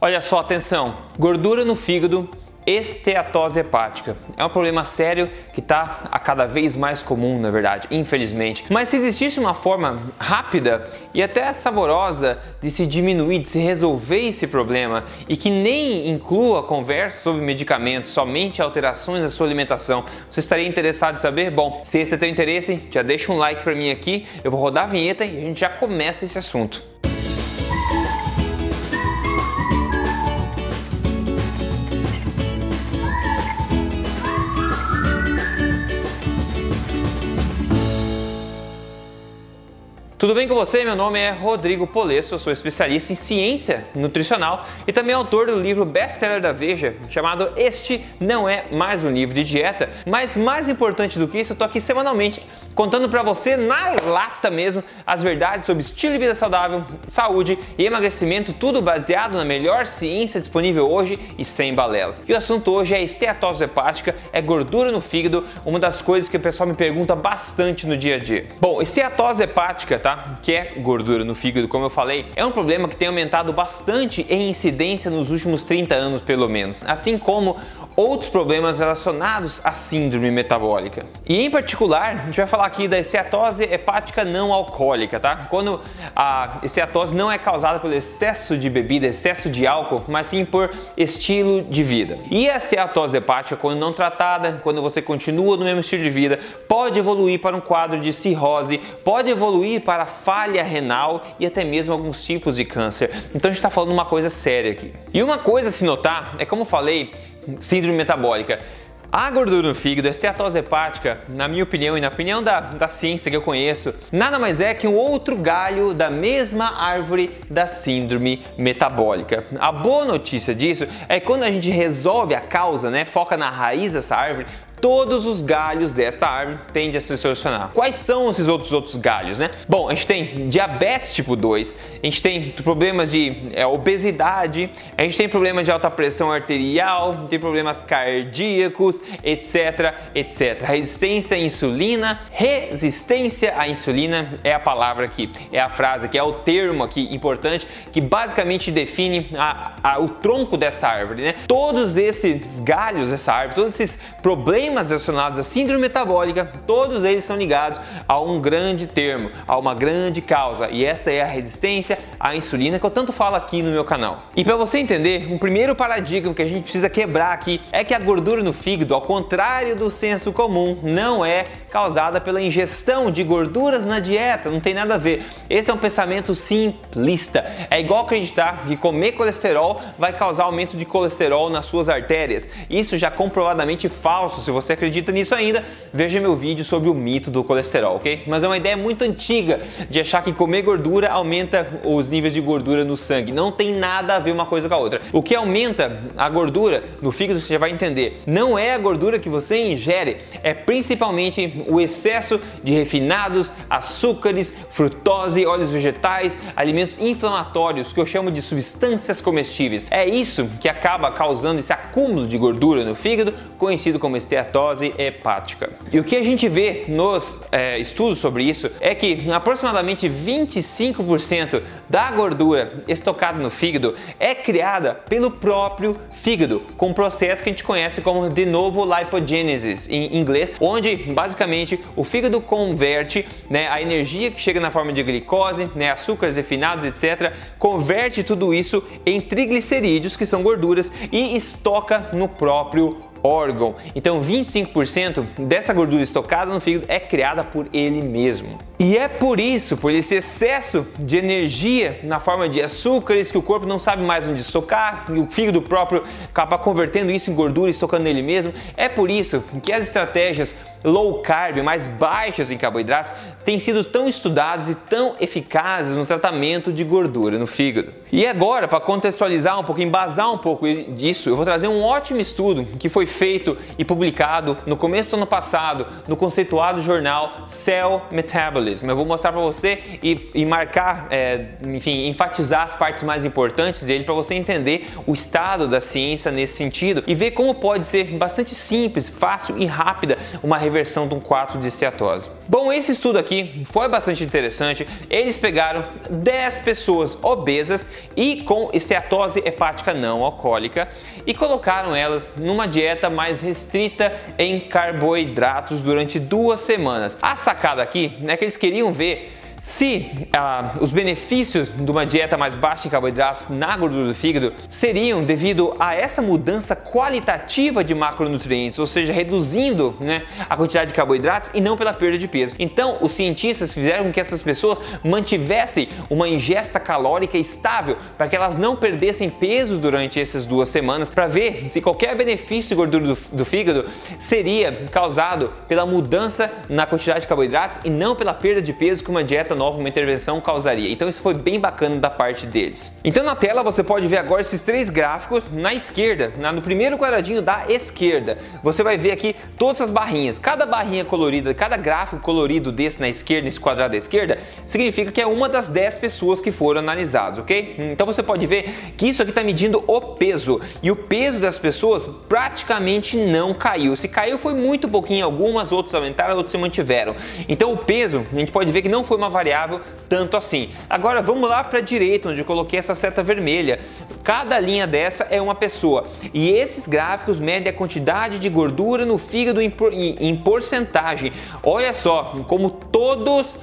Olha só, atenção: gordura no fígado, esteatose hepática. É um problema sério que está a cada vez mais comum, na verdade, infelizmente. Mas se existisse uma forma rápida e até saborosa de se diminuir, de se resolver esse problema e que nem inclua conversa sobre medicamentos, somente alterações na sua alimentação, você estaria interessado em saber? Bom, se esse é teu interesse, já deixa um like para mim aqui, eu vou rodar a vinheta e a gente já começa esse assunto. Tudo bem com você? Meu nome é Rodrigo Polesso, eu sou especialista em ciência nutricional e também autor do livro best-seller da Veja, chamado Este Não É Mais um Livro de Dieta. Mas mais importante do que isso, eu tô aqui semanalmente contando para você na lata mesmo as verdades sobre estilo de vida saudável, saúde e emagrecimento, tudo baseado na melhor ciência disponível hoje e sem balelas. E o assunto hoje é esteatose hepática, é gordura no fígado, uma das coisas que o pessoal me pergunta bastante no dia a dia. Bom, esteatose hepática, tá? Que é gordura no fígado, como eu falei, é um problema que tem aumentado bastante em incidência nos últimos 30 anos, pelo menos. Assim como outros problemas relacionados à síndrome metabólica. E em particular, a gente vai falar aqui da esteatose hepática não alcoólica, tá? Quando a esteatose não é causada pelo excesso de bebida, excesso de álcool, mas sim por estilo de vida. E a esteatose hepática, quando não tratada, quando você continua no mesmo estilo de vida, pode evoluir para um quadro de cirrose, pode evoluir para falha renal e até mesmo alguns tipos de câncer. Então a gente está falando uma coisa séria aqui. E uma coisa a se notar é como falei, síndrome metabólica. A gordura no fígado, a esteatose hepática, na minha opinião e na opinião da, da ciência que eu conheço, nada mais é que um outro galho da mesma árvore da síndrome metabólica. A boa notícia disso é que quando a gente resolve a causa, né, foca na raiz dessa árvore, todos os galhos dessa árvore tendem a se solucionar. Quais são esses outros outros galhos, né? Bom, a gente tem diabetes tipo 2, a gente tem problemas de é, obesidade, a gente tem problemas de alta pressão arterial, tem problemas cardíacos, etc, etc. Resistência à insulina, resistência à insulina é a palavra aqui, é a frase aqui, é o termo aqui importante que basicamente define a, a, o tronco dessa árvore, né? Todos esses galhos dessa árvore, todos esses problemas problemas relacionados à síndrome metabólica, todos eles são ligados a um grande termo, a uma grande causa, e essa é a resistência à insulina que eu tanto falo aqui no meu canal. E para você entender, um primeiro paradigma que a gente precisa quebrar aqui é que a gordura no fígado, ao contrário do senso comum, não é causada pela ingestão de gorduras na dieta, não tem nada a ver. Esse é um pensamento simplista. É igual acreditar que comer colesterol vai causar aumento de colesterol nas suas artérias. Isso já comprovadamente falso. Se você acredita nisso ainda, veja meu vídeo sobre o mito do colesterol, ok? Mas é uma ideia muito antiga de achar que comer gordura aumenta os níveis de gordura no sangue. Não tem nada a ver uma coisa com a outra. O que aumenta a gordura no fígado, você já vai entender, não é a gordura que você ingere, é principalmente o excesso de refinados, açúcares, frutose, óleos vegetais, alimentos inflamatórios, que eu chamo de substâncias comestíveis. É isso que acaba causando esse acúmulo de gordura no fígado, conhecido como esteatose hepática. E o que a gente vê nos é, estudos sobre isso é que aproximadamente 25% da gordura estocada no fígado é criada pelo próprio fígado, com um processo que a gente conhece como de novo lipogenesis em inglês, onde basicamente o fígado converte né, a energia que chega na forma de glicose, né, açúcares refinados, etc., converte tudo isso em triglicerídeos, que são gorduras, e estoca no próprio órgão. Então, 25% dessa gordura estocada no fígado é criada por ele mesmo. E é por isso, por esse excesso de energia na forma de açúcares que o corpo não sabe mais onde estocar, e o fígado próprio acaba convertendo isso em gordura, estocando nele mesmo. É por isso que as estratégias low carb, mais baixas em carboidratos, têm sido tão estudadas e tão eficazes no tratamento de gordura no fígado. E agora, para contextualizar um pouco, embasar um pouco disso, eu vou trazer um ótimo estudo que foi feito e publicado no começo do ano passado no conceituado jornal Cell Metabolism. Eu vou mostrar para você e, e marcar, é, enfim, enfatizar as partes mais importantes dele para você entender o estado da ciência nesse sentido e ver como pode ser bastante simples, fácil e rápida uma reversão de um quadro de esteatose. Bom, esse estudo aqui foi bastante interessante. Eles pegaram 10 pessoas obesas e com esteatose hepática não alcoólica e colocaram elas numa dieta mais restrita em carboidratos durante duas semanas. A sacada aqui é que eles queriam ver se ah, os benefícios de uma dieta mais baixa em carboidratos na gordura do fígado seriam devido a essa mudança qualitativa de macronutrientes, ou seja, reduzindo né, a quantidade de carboidratos e não pela perda de peso. Então, os cientistas fizeram com que essas pessoas mantivessem uma ingesta calórica estável para que elas não perdessem peso durante essas duas semanas, para ver se qualquer benefício de gordura do, do fígado seria causado pela mudança na quantidade de carboidratos e não pela perda de peso que uma dieta dieta nova, uma intervenção causaria. Então isso foi bem bacana da parte deles. Então na tela você pode ver agora esses três gráficos na esquerda, na, no primeiro quadradinho da esquerda. Você vai ver aqui todas as barrinhas. Cada barrinha colorida, cada gráfico colorido desse na esquerda, nesse quadrado da esquerda, significa que é uma das 10 pessoas que foram analisadas, ok? Então você pode ver que isso aqui está medindo o peso e o peso das pessoas praticamente não caiu. Se caiu foi muito pouquinho, algumas outras aumentaram, outras se mantiveram. Então o peso, a gente pode ver que não foi uma variável tanto assim. Agora vamos lá para a direita, onde eu coloquei essa seta vermelha. Cada linha dessa é uma pessoa e esses gráficos medem a quantidade de gordura no fígado em, em, em porcentagem. Olha só como todos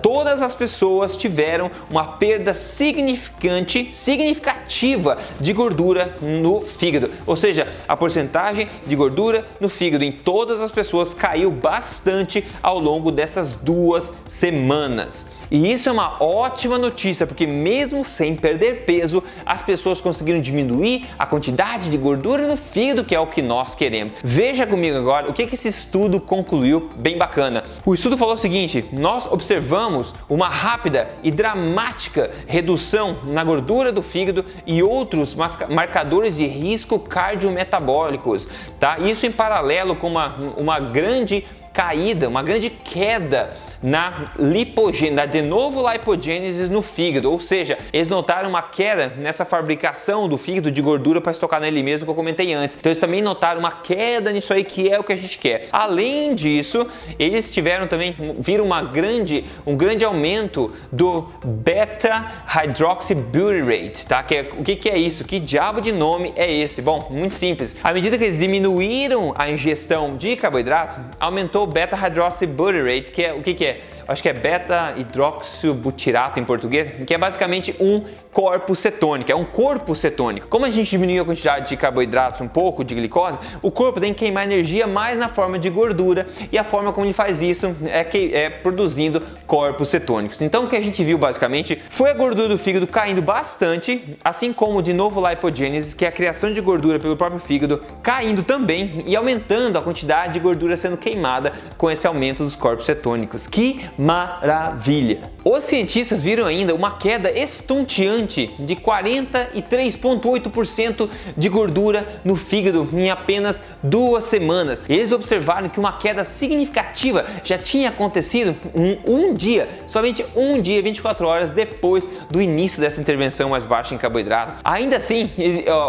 todas as pessoas tiveram uma perda significante, significativa de gordura no fígado. Ou seja, a porcentagem de gordura no fígado em todas as pessoas caiu bastante ao longo dessas duas semanas. E isso é uma ótima notícia, porque mesmo sem perder peso, as pessoas conseguiram diminuir a quantidade de gordura no fígado, que é o que nós queremos. Veja comigo agora o que, esse estudo concluiu bem bacana. O estudo falou o seguinte: nós observamos uma rápida e dramática redução na gordura do fígado e outros marcadores de risco cardiometabólicos, tá? Isso em paralelo com uma, uma grande caída, uma grande queda na lipogênese, na de novo lipogênese no fígado, ou seja, eles notaram uma queda nessa fabricação do fígado de gordura para estocar nele mesmo que eu comentei antes. Então eles também notaram uma queda nisso aí que é o que a gente quer. Além disso, eles tiveram também viram uma grande um grande aumento do beta hydroxybutyrate, tá? Que é, o que, que é isso? Que diabo de nome é esse? Bom, muito simples. À medida que eles diminuíram a ingestão de carboidratos, aumentou o beta hydroxybutyrate, que é o que, que é? acho que é beta-hidroxibutirato em português, que é basicamente um corpo cetônico, é um corpo cetônico. Como a gente diminuiu a quantidade de carboidratos, um pouco de glicose, o corpo tem que queimar energia mais na forma de gordura e a forma como ele faz isso é, que, é produzindo corpos cetônicos. Então o que a gente viu basicamente foi a gordura do fígado caindo bastante, assim como de novo lipogênese, que é a criação de gordura pelo próprio fígado, caindo também e aumentando a quantidade de gordura sendo queimada com esse aumento dos corpos cetônicos. Que maravilha! Os cientistas viram ainda uma queda estonteante de 43,8% de gordura no fígado em apenas duas semanas. Eles observaram que uma queda significativa já tinha acontecido um, dia, somente um dia, 24 horas depois do início dessa intervenção mais baixa em carboidrato. Ainda assim,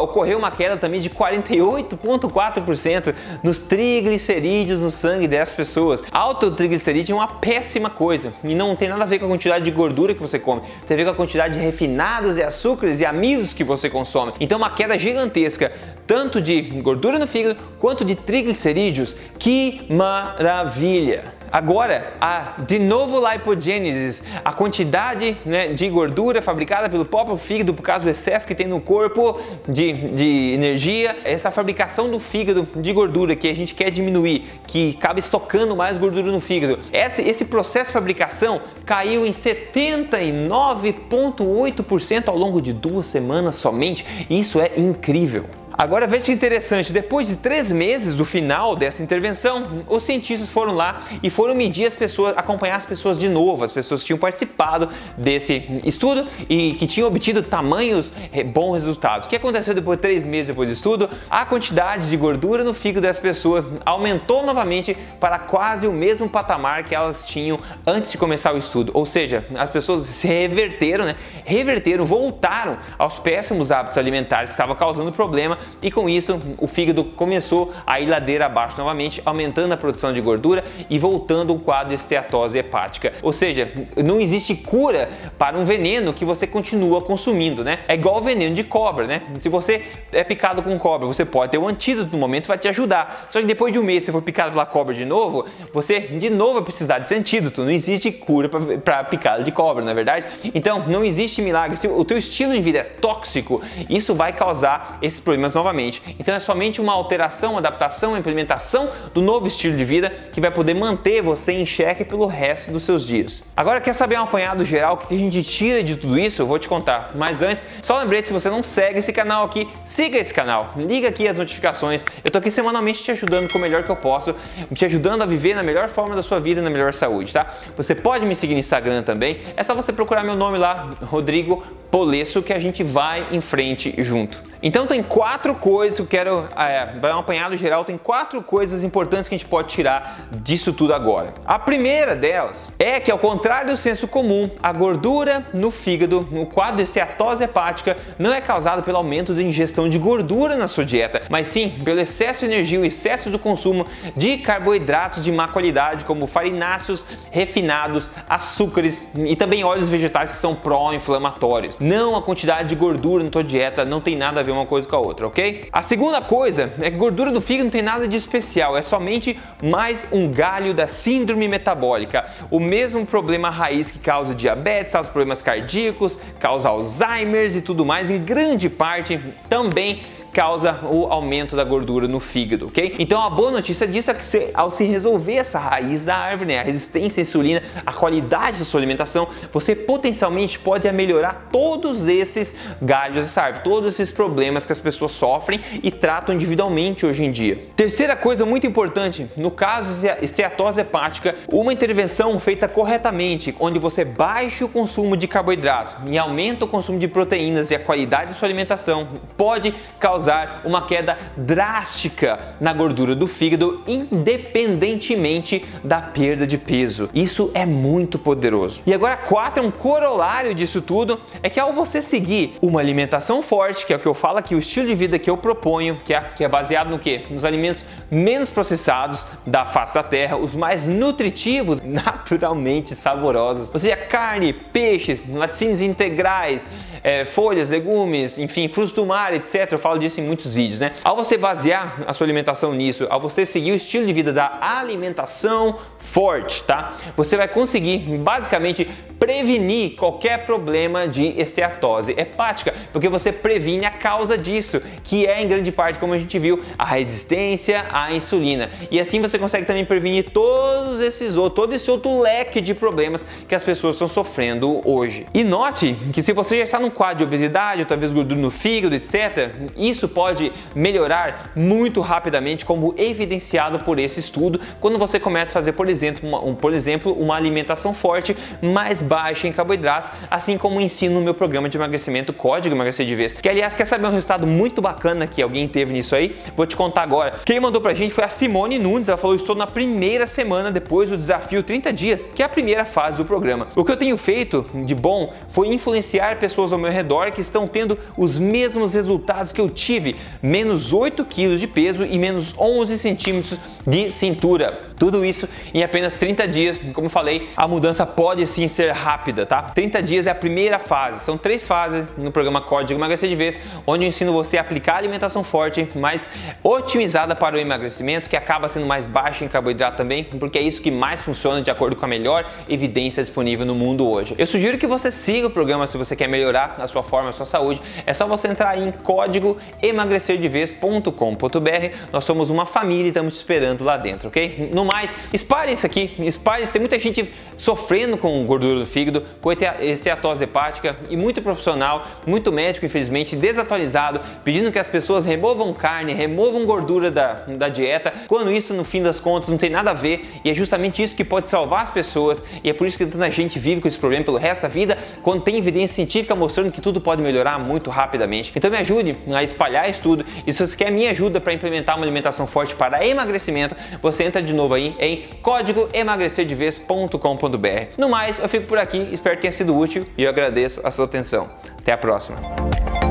ocorreu uma queda também de 48,4% nos triglicerídeos no sangue dessas pessoas. Alto triglicerídeo é uma péssima coisa e não tem nada a ver com a quantidade de gordura que você come, tem a ver com a quantidade de refinados e açúcares e amidos que você consome. Então, uma queda gigantesca, tanto de gordura no fígado quanto de triglicerídeos. Que maravilha! Agora, a de novo lipogênese, a quantidade né, de gordura fabricada pelo próprio fígado por causa do excesso que tem no corpo de, de energia, essa fabricação do fígado de gordura que a gente quer diminuir, que acaba estocando mais gordura no fígado. Esse, esse processo de fabricação caiu em 79,8% ao longo de duas semanas somente. Isso é incrível. Agora veja que interessante, depois de três meses do final dessa intervenção, os cientistas foram lá e foram medir as pessoas, acompanhar as pessoas de novo, as pessoas que tinham participado desse estudo e que tinham obtido tamanhos eh, bons resultados. O que aconteceu depois de três meses depois do estudo? A quantidade de gordura no fígado das pessoas aumentou novamente para quase o mesmo patamar que elas tinham antes de começar o estudo. Ou seja, as pessoas se reverteram, né? Reverteram, voltaram aos péssimos hábitos alimentares que estavam causando problema e com isso o fígado começou a ir ladeira abaixo novamente, aumentando a produção de gordura e voltando um quadro de esteatose hepática. Ou seja, não existe cura para um veneno que você continua consumindo, né? É igual o veneno de cobra, né? Se você é picado com cobra, você pode ter um antídoto no momento vai te ajudar. Só que depois de um mês, se for picado pela cobra de novo, você de novo vai precisar desse antídoto. Não existe cura para picada de cobra, na é verdade? Então, não existe milagre. Se o teu estilo de vida é tóxico, isso vai causar esses problemas novamente. Então, é somente uma alteração, adaptação, implementação do novo estilo de vida que vai poder manter você em xeque pelo resto dos seus dias. Agora, quer saber um apanhado geral que a gente tira de tudo isso? Eu vou te contar. Mas antes, só lembrete, se você não segue esse canal aqui, siga esse canal. Liga aqui as notificações. Eu tô aqui semanalmente te ajudando com o melhor que eu posso, te ajudando a viver na melhor forma da sua vida e na melhor saúde, tá? Você pode me seguir no Instagram também. É só você procurar meu nome lá, Rodrigo Polesso, que a gente vai em frente junto. Então tem quatro coisas que eu quero é, um apanhado geral, tem quatro coisas importantes que a gente pode tirar disso tudo agora. A primeira delas é que ao contrário do senso comum, a gordura no fígado, no quadro de steatose hepática, não é causada pelo aumento da ingestão de gordura na sua dieta, mas sim pelo excesso de energia, o excesso do consumo de carboidratos de má qualidade, como farináceos, refinados, açúcares e também óleos vegetais que são pró-inflamatórios. Não a quantidade de gordura na tua dieta não tem nada a ver uma coisa com a outra, ok? A segunda coisa é que gordura do fígado não tem nada de especial, é somente mais um galho da síndrome metabólica. O mesmo problema raiz que causa diabetes, causa problemas cardíacos, causa Alzheimer e tudo mais, em grande parte também causa o aumento da gordura no fígado, ok? Então a boa notícia disso é que ao se resolver essa raiz da árvore, né, a resistência à insulina, a qualidade da sua alimentação, você potencialmente pode melhorar todos esses galhos dessa árvore, todos esses problemas que as pessoas sofrem e tratam individualmente hoje em dia. Terceira coisa muito importante, no caso de esteatose hepática, uma intervenção feita corretamente, onde você baixa o consumo de carboidratos e aumenta o consumo de proteínas e a qualidade da sua alimentação, pode causar causar uma queda drástica na gordura do fígado, independentemente da perda de peso. Isso é muito poderoso. E agora, quatro, um corolário disso tudo é que ao você seguir uma alimentação forte, que é o que eu falo aqui, o estilo de vida que eu proponho, que é, que é baseado no que? Nos alimentos menos processados da face da terra, os mais nutritivos, naturalmente saborosos, ou seja, carne, peixes, laticínios integrais, é, folhas, legumes, enfim, frutos do mar, etc. Eu falo disso em muitos vídeos, né? Ao você basear a sua alimentação nisso, ao você seguir o estilo de vida da alimentação forte, tá? Você vai conseguir basicamente prevenir qualquer problema de esteatose hepática, porque você previne a causa disso, que é em grande parte, como a gente viu, a resistência à insulina. E assim você consegue também prevenir todos esses outros, todo esse outro leque de problemas que as pessoas estão sofrendo hoje. E note que se você já está num quadro de obesidade, ou talvez gordura no fígado, etc, isso pode melhorar muito rapidamente, como evidenciado por esse estudo, quando você começa a fazer, por exemplo, uma, um, por exemplo, uma alimentação forte, mais baixa em carboidratos, assim como ensino no meu programa de emagrecimento Código Emagrecer de Vez. Que aliás, quer saber um resultado muito bacana que alguém teve nisso aí? Vou te contar agora. Quem mandou pra gente foi a Simone Nunes, ela falou: estou na primeira semana depois do desafio 30 dias, que é a primeira fase do programa. O que eu tenho feito de bom foi influenciar pessoas ao meu redor que estão tendo os mesmos resultados que eu tive: menos 8 quilos de peso e menos 11 centímetros de cintura. Tudo isso em apenas 30 dias. Como falei, a mudança pode sim ser rápida, tá? 30 dias é a primeira fase. São três fases no programa Código Emagrecer de Vez, onde eu ensino você a aplicar alimentação forte, mais otimizada para o emagrecimento, que acaba sendo mais baixa em carboidrato também, porque é isso que mais funciona de acordo com a melhor evidência disponível no mundo hoje. Eu sugiro que você siga o programa se você quer melhorar a sua forma, a sua saúde. É só você entrar em código emagrecerdevez.com.br. Nós somos uma família e estamos te esperando lá dentro, ok? No mais, espalhe isso aqui, espalhe. Tem muita gente sofrendo com gordura do fígado, com esteatose hepática e muito profissional, muito médico, infelizmente, desatualizado, pedindo que as pessoas removam carne, removam gordura da, da dieta, quando isso, no fim das contas, não tem nada a ver e é justamente isso que pode salvar as pessoas e é por isso que tanta gente vive com esse problema pelo resto da vida, quando tem evidência científica mostrando que tudo pode melhorar muito rapidamente. Então me ajude a espalhar isso tudo e se você quer minha ajuda para implementar uma alimentação forte para emagrecimento, você entra de novo aí em código emagrecerdevez.com.br. No mais, eu fico por aqui, espero que tenha sido útil e eu agradeço a sua atenção. Até a próxima!